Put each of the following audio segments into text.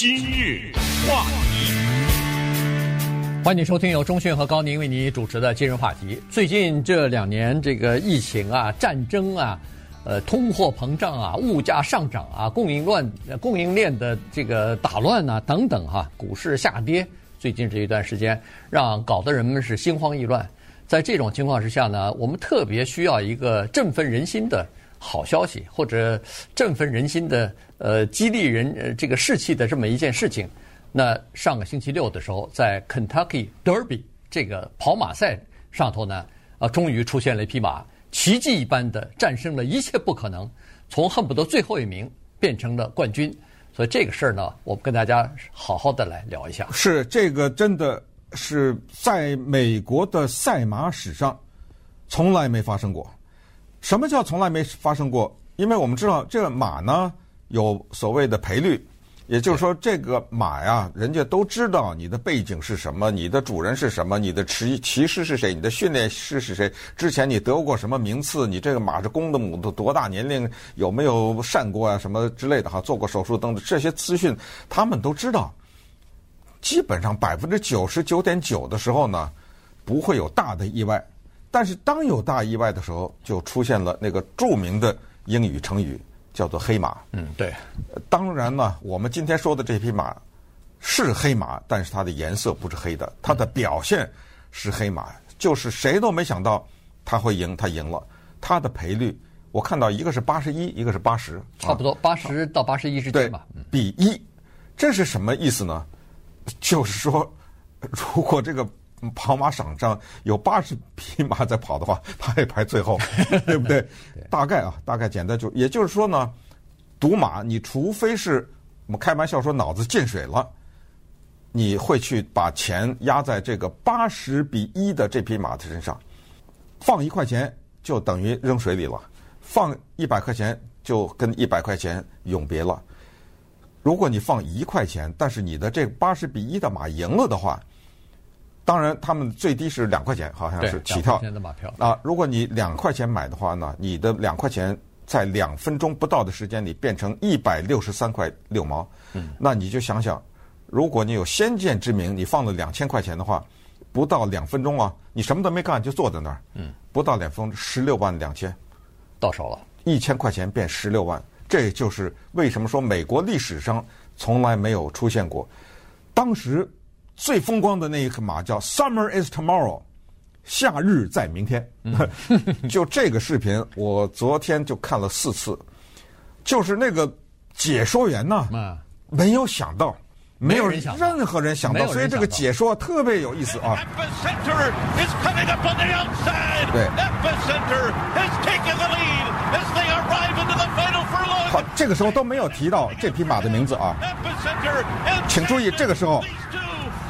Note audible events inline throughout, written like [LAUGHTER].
今日话题，欢迎收听由中讯和高宁为你主持的今日话题。最近这两年，这个疫情啊、战争啊、呃、通货膨胀啊、物价上涨啊、供应乱、供应链的这个打乱啊等等哈、股市下跌。最近这一段时间，让搞得人们是心慌意乱。在这种情况之下呢，我们特别需要一个振奋人心的。好消息，或者振奋人心的，呃，激励人呃这个士气的这么一件事情。那上个星期六的时候，在 Kentucky Derby 这个跑马赛上头呢，啊，终于出现了一匹马，奇迹一般的战胜了一切不可能，从恨不得最后一名变成了冠军。所以这个事儿呢，我们跟大家好好的来聊一下。是这个，真的是在美国的赛马史上从来没发生过。什么叫从来没发生过？因为我们知道这个马呢有所谓的赔率，也就是说这个马呀，人家都知道你的背景是什么，你的主人是什么，你的骑骑师是谁，你的训练师是谁，之前你得过什么名次，你这个马是公的母的，多大年龄，有没有善过啊，什么之类的哈，做过手术等等这些资讯，他们都知道。基本上百分之九十九点九的时候呢，不会有大的意外。但是当有大意外的时候，就出现了那个著名的英语成语，叫做“黑马”。嗯，对。当然呢，我们今天说的这匹马是黑马，但是它的颜色不是黑的，它的表现是黑马，就是谁都没想到它会赢，它赢了。它的赔率我看到一个是八十一，一个是八十，差不多八十到八十一之间吧。比一，这是什么意思呢？就是说，如果这个。跑马场上有八十匹马在跑的话，他也排最后，[LAUGHS] 对不对？大概啊，大概简单就，也就是说呢，赌马，你除非是我们开玩笑说脑子进水了，你会去把钱压在这个八十比一的这匹马的身上，放一块钱就等于扔水里了，放一百块钱就跟一百块钱永别了。如果你放一块钱，但是你的这八十比一的马赢了的话。当然，他们最低是两块钱，好像是起跳。的马票啊，如果你两块钱买的话呢，你的两块钱在两分钟不到的时间里变成一百六十三块六毛。嗯，那你就想想，如果你有先见之明，你放了两千块钱的话，不到两分钟啊，你什么都没干就坐在那儿。嗯，不到两分钟，十六万两千到手了，一千块钱变十六万，这就是为什么说美国历史上从来没有出现过。当时。最风光的那一匹马叫 Summer is Tomorrow，夏日在明天。[LAUGHS] 就这个视频，我昨天就看了四次。就是那个解说员呢，没有想到，没有任何人想到，所以这个解说特别有意思啊。对。好，这个时候都没有提到这匹马的名字啊。请注意，这个时候。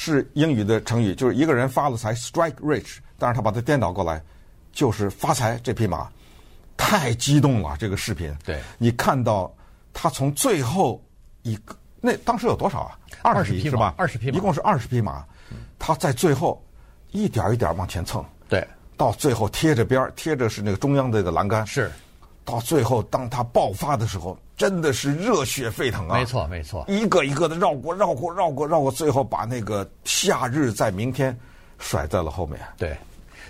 是英语的成语，就是一个人发了财，strike rich，但是他把它颠倒过来，就是发财。这匹马太激动了，这个视频。对，你看到他从最后一个，那当时有多少啊？二十匹是吧？二十匹马，一共是二十匹马。他在最后一点一点往前蹭，对，到最后贴着边儿，贴着是那个中央的这个栏杆。是，到最后当他爆发的时候。真的是热血沸腾啊！没错，没错，一个一个的绕过、绕过、绕过、绕过，最后把那个夏日在明天甩在了后面。对，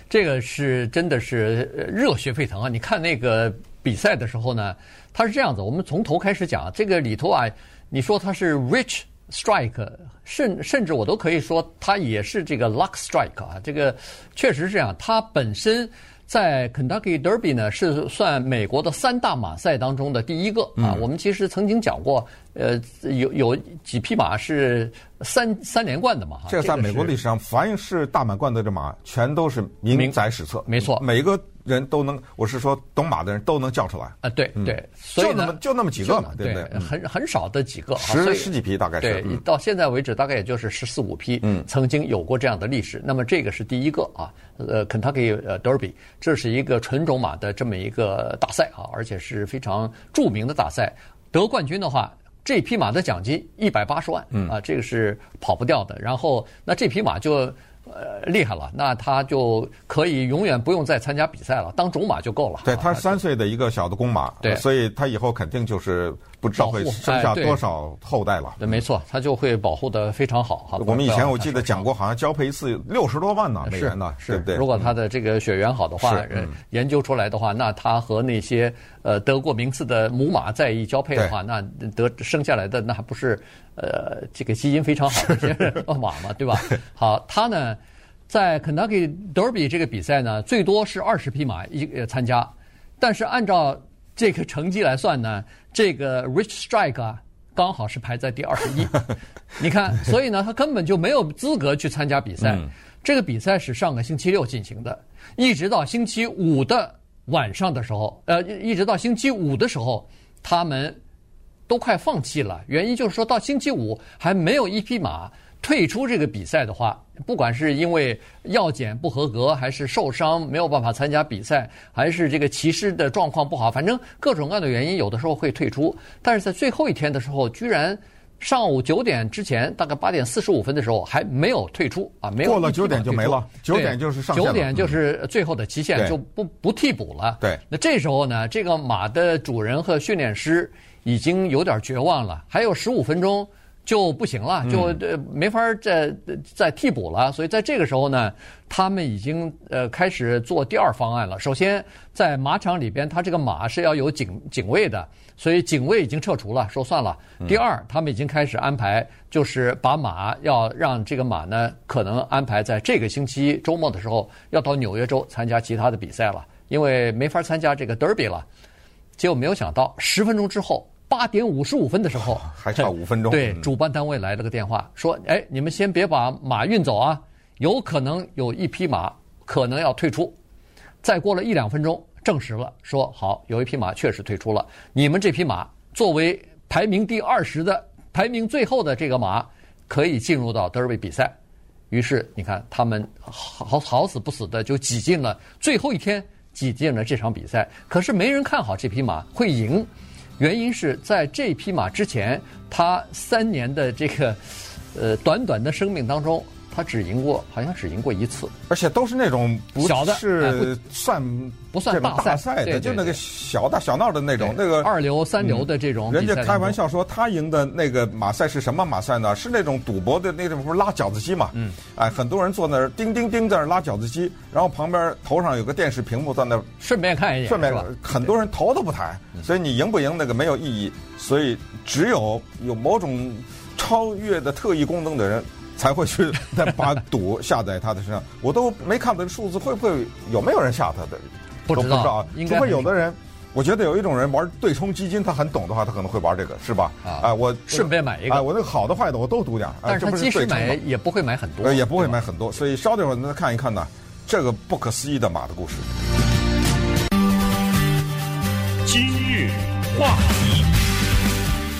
这个是真的是热血沸腾啊！你看那个比赛的时候呢，它是这样子。我们从头开始讲，这个里头啊，你说它是 Rich Strike，甚甚至我都可以说它也是这个 Luck Strike 啊。这个确实是这样，它本身。在 Kentucky Derby 呢，是算美国的三大马赛当中的第一个啊。我们其实曾经讲过，呃，有有几匹马是三三连冠的嘛？这个在美国历史上，凡是大满贯的这马，全都是名载史册。没错，每个人都能，我是说懂马的人都能叫出来。啊，对对，所以就那么就那么几个嘛，对不对？很很少的几个，十十几匹大概是。对，到现在为止大概也就是十四五匹，嗯，曾经有过这样的历史。那么这个是第一个啊，呃，Kentucky 呃 Derby，这是一个纯种马的这么一个大赛啊，而且是非常著名的大赛。得冠军的话，这匹马的奖金一百八十万，啊，这个是跑不掉的。然后，那这匹马就。呃，厉害了，那他就可以永远不用再参加比赛了，当种马就够了。对，他是三岁的一个小的公马，对，所以他以后肯定就是不知道会生下多少后代了。对，没错，他就会保护的非常好。我们以前我记得讲过，好像交配一次六十多万呢，美元呢，对不对？如果他的这个血缘好的话，研究出来的话，那他和那些呃得过名次的母马在一交配的话，那得生下来的那还不是。呃，这个基因非常好的些马嘛，对吧？[LAUGHS] 好，他呢，在 Kentucky Derby 这个比赛呢，最多是二十匹马一参加，但是按照这个成绩来算呢，这个 Rich Strike 啊，刚好是排在第二十一。[LAUGHS] 你看，所以呢，他根本就没有资格去参加比赛。嗯、这个比赛是上个星期六进行的，一直到星期五的晚上的时候，呃，一直到星期五的时候，他们。都快放弃了，原因就是说到星期五还没有一匹马退出这个比赛的话，不管是因为药检不合格，还是受伤没有办法参加比赛，还是这个骑师的状况不好，反正各种各样的原因，有的时候会退出。但是在最后一天的时候，居然上午九点之前，大概八点四十五分的时候还没有退出啊，没有过了九点就没了，九点就是上九点就是最后的期限，就不不替补了。对，那这时候呢，这个马的主人和训练师。已经有点绝望了，还有十五分钟就不行了，就呃没法再再替补了。所以在这个时候呢，他们已经呃开始做第二方案了。首先，在马场里边，他这个马是要有警警卫的，所以警卫已经撤除了，说算了。第二，他们已经开始安排，就是把马要让这个马呢，可能安排在这个星期周末的时候要到纽约州参加其他的比赛了，因为没法参加这个 Derby 了。结果没有想到，十分钟之后，八点五十五分的时候，[LAUGHS] 还差五分钟。对，主办单位来了个电话，说：“哎，你们先别把马运走啊，有可能有一匹马可能要退出。”再过了一两分钟，证实了，说：“好，有一匹马确实退出了。你们这匹马作为排名第二十的、排名最后的这个马，可以进入到德比比赛。”于是你看，他们好好死不死的就挤进了最后一天。挤进了这场比赛，可是没人看好这匹马会赢，原因是在这匹马之前，它三年的这个呃短短的生命当中。他只赢过，好像只赢过一次，而且都是那种小的，是算不算大赛的，就那个小打小闹的那种，那个二流三流的这种。人家开玩笑说，他赢的那个马赛是什么马赛呢？是那种赌博的那种，不是拉饺子机嘛？嗯，哎，很多人坐那儿叮叮叮在那儿拉饺子机，然后旁边头上有个电视屏幕在那儿顺便看一眼，顺便很多人头都不抬，所以你赢不赢那个没有意义，所以只有有某种超越的特异功能的人。才会去再把赌下在他的身上，我都没看到这数字会不会有没有人下他的，不知道啊。除非有的人，我觉得有一种人玩对冲基金，他很懂的话，他可能会玩这个，是吧？啊，哎，我顺便买一个，哎，我那个好的坏的我都赌点。但是他即使买也不会买很多，也不会买很多，所以稍等会儿再看一看呢，这个不可思议的马的故事。今日话题。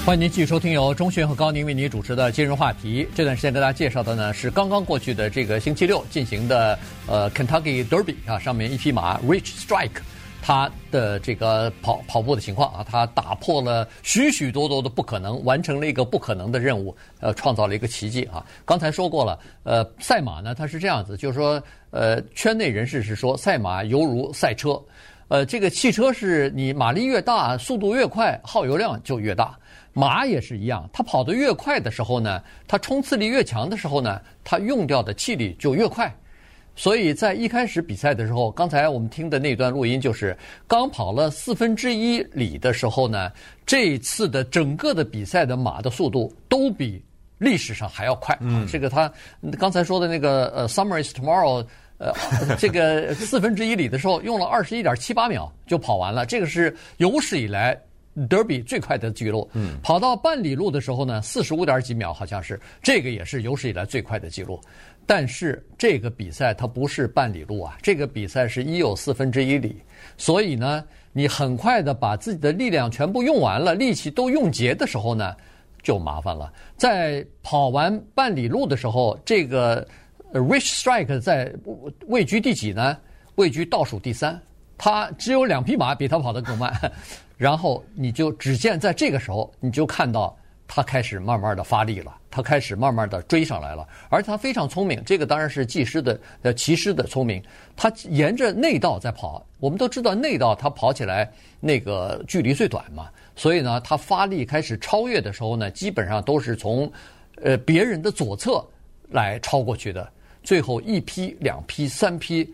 欢迎您继续收听由钟迅和高宁为您主持的今日话题。这段时间跟大家介绍的呢是刚刚过去的这个星期六进行的呃 Kentucky Derby 啊，上面一匹马 Rich Strike，它的这个跑跑步的情况啊，它打破了许许多多的不可能，完成了一个不可能的任务，呃，创造了一个奇迹啊。刚才说过了，呃，赛马呢它是这样子，就是说，呃，圈内人士是说赛马犹如赛车，呃，这个汽车是你马力越大，速度越快，耗油量就越大。马也是一样，它跑得越快的时候呢，它冲刺力越强的时候呢，它用掉的气力就越快。所以在一开始比赛的时候，刚才我们听的那段录音就是刚跑了四分之一里的时候呢，这次的整个的比赛的马的速度都比历史上还要快。嗯，这个他刚才说的那个呃，Summer is tomorrow，呃，这个四分之一里的时候用了二十一点七八秒就跑完了，这个是有史以来。德比最快的记录。嗯，跑到半里路的时候呢，四十五点几秒，好像是这个也是有史以来最快的记录。但是这个比赛它不是半里路啊，这个比赛是一有四分之一里，所以呢，你很快的把自己的力量全部用完了，力气都用竭的时候呢，就麻烦了。在跑完半里路的时候，这个 Rich Strike 在位居第几呢？位居倒数第三。他只有两匹马比他跑得更慢，然后你就只见在这个时候，你就看到他开始慢慢的发力了，他开始慢慢的追上来了，而他非常聪明，这个当然是技师的呃骑师的聪明，他沿着内道在跑，我们都知道内道他跑起来那个距离最短嘛，所以呢，他发力开始超越的时候呢，基本上都是从呃别人的左侧来超过去的，最后一批、两批、三批。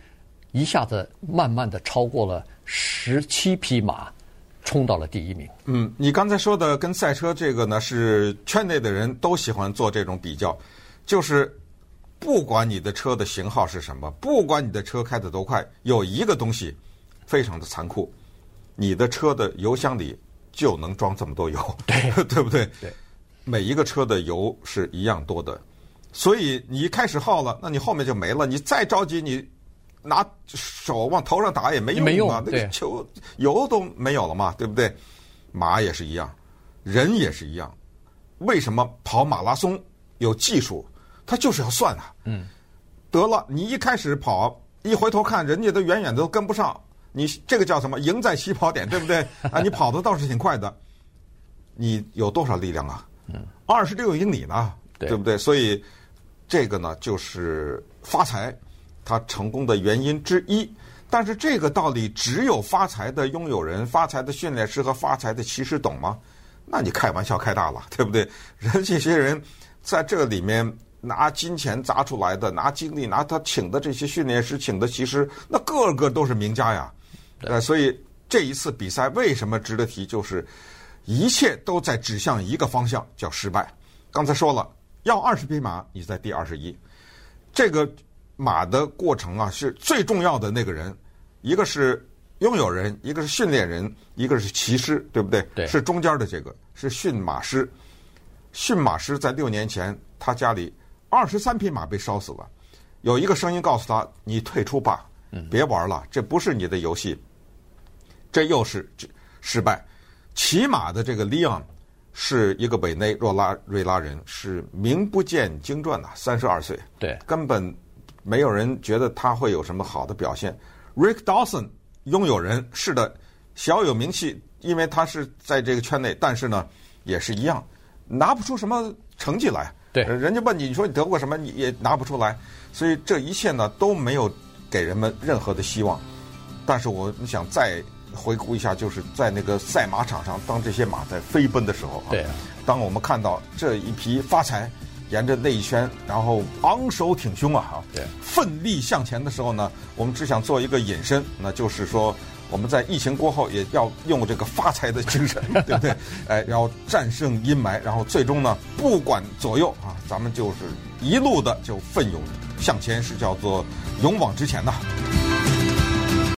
一下子慢慢的超过了十七匹马，冲到了第一名。嗯，你刚才说的跟赛车这个呢，是圈内的人都喜欢做这种比较，就是不管你的车的型号是什么，不管你的车开得多快，有一个东西非常的残酷，你的车的油箱里就能装这么多油，对 [LAUGHS] 对不对？对，每一个车的油是一样多的，所以你一开始耗了，那你后面就没了，你再着急你。拿手往头上打也没用嘛，没用，那个球油都没有了嘛，对不对？马也是一样，人也是一样。为什么跑马拉松有技术？他就是要算啊。嗯。得了，你一开始跑，一回头看，人家都远远都跟不上。你这个叫什么？赢在起跑点，对不对？[LAUGHS] 啊，你跑的倒是挺快的。你有多少力量啊？嗯。二十六英里呢，对不对？所以这个呢，就是发财。他成功的原因之一，但是这个道理只有发财的拥有人、发财的训练师和发财的骑士懂吗？那你开玩笑开大了，对不对？人这些人在这里面拿金钱砸出来的，拿精力，拿他请的这些训练师、请的骑师，那个个都是名家呀。呃，所以这一次比赛为什么值得提？就是一切都在指向一个方向，叫失败。刚才说了，要二十匹马，你在第二十一，这个。马的过程啊，是最重要的那个人，一个是拥有人，一个是训练人，一个是骑师，对不对？对，是中间的这个是驯马师。驯马师在六年前，他家里二十三匹马被烧死了，有一个声音告诉他：“你退出吧，别玩了，这不是你的游戏。”这又是失败。骑马的这个利昂是一个委内瑞拉瑞拉人，是名不见经传呐，三十二岁，对，根本。没有人觉得他会有什么好的表现。Rick Dawson 拥有人是的，小有名气，因为他是在这个圈内，但是呢，也是一样，拿不出什么成绩来。对，人家问你，你说你得过什么，你也拿不出来。所以这一切呢，都没有给人们任何的希望。但是我们想再回顾一下，就是在那个赛马场上，当这些马在飞奔的时候啊，对啊，当我们看到这一匹发财。沿着那一圈，然后昂首挺胸啊，哈，对，奋力向前的时候呢，我们只想做一个引申，那就是说，我们在疫情过后也要用这个发财的精神，[LAUGHS] 对不对？哎，要战胜阴霾，然后最终呢，不管左右啊，咱们就是一路的就奋勇向前，是叫做勇往直前呐。